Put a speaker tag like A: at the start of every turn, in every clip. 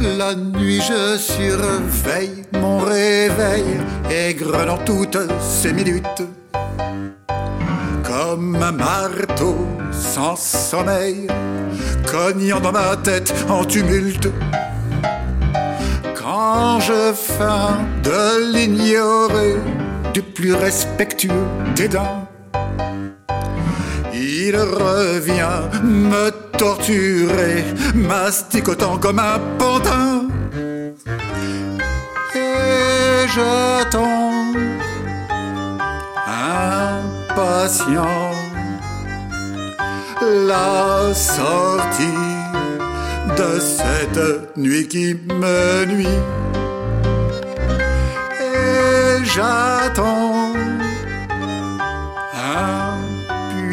A: La nuit je surveille mon réveil, aigre dans toutes ces minutes. Comme un marteau sans sommeil, cognant dans ma tête en tumulte. Quand je feins de l'ignorer, du plus respectueux dédain, il revient me torturer, masticotant comme un pantin. Et j'attends, impatient, la sortie de cette nuit qui me nuit. Et j'attends,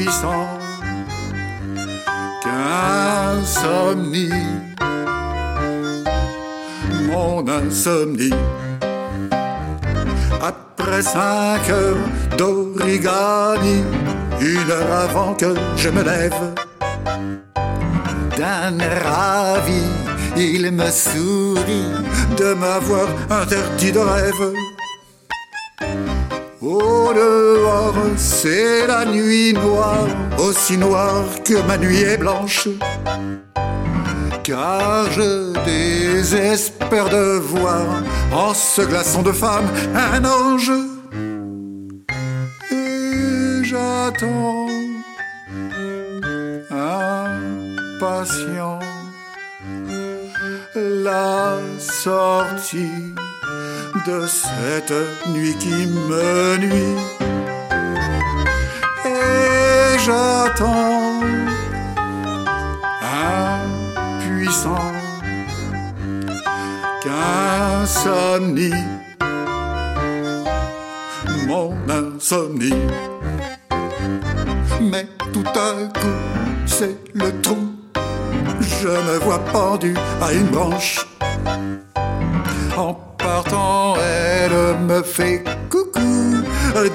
A: impuissant, qu'insomnie, mon insomnie. Après cinq heures d'origami, une heure avant que je me lève, d'un ravi, il me sourit de m'avoir interdit de rêve. Au dehors, c'est la nuit noire, aussi noire que ma nuit est blanche. Car je désespère de voir en ce glaçon de femme un ange. Et j'attends impatient la sortie de cette nuit qui me nuit. Et j'attends, impuissant, qu'insomnie, mon insomnie. Mais tout à coup, c'est le trou. Je me vois pendu à une branche. En partant, elle me fait coucou.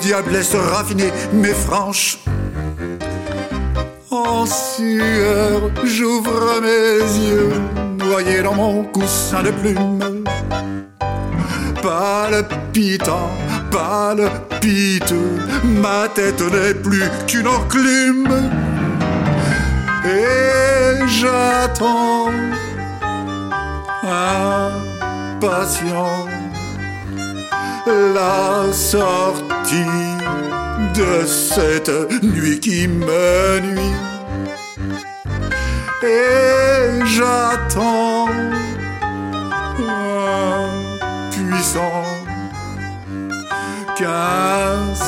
A: Diablesse raffinée mais franche. En sueur, j'ouvre mes yeux, noyé dans mon coussin de plumes. Palpitant, palpiteux, ma tête n'est plus qu'une enclume. Et j'attends, impatient, la sortie de cette nuit qui me nuit. Et j'attends, puissant, qu'insomnie,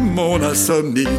A: mon insomnie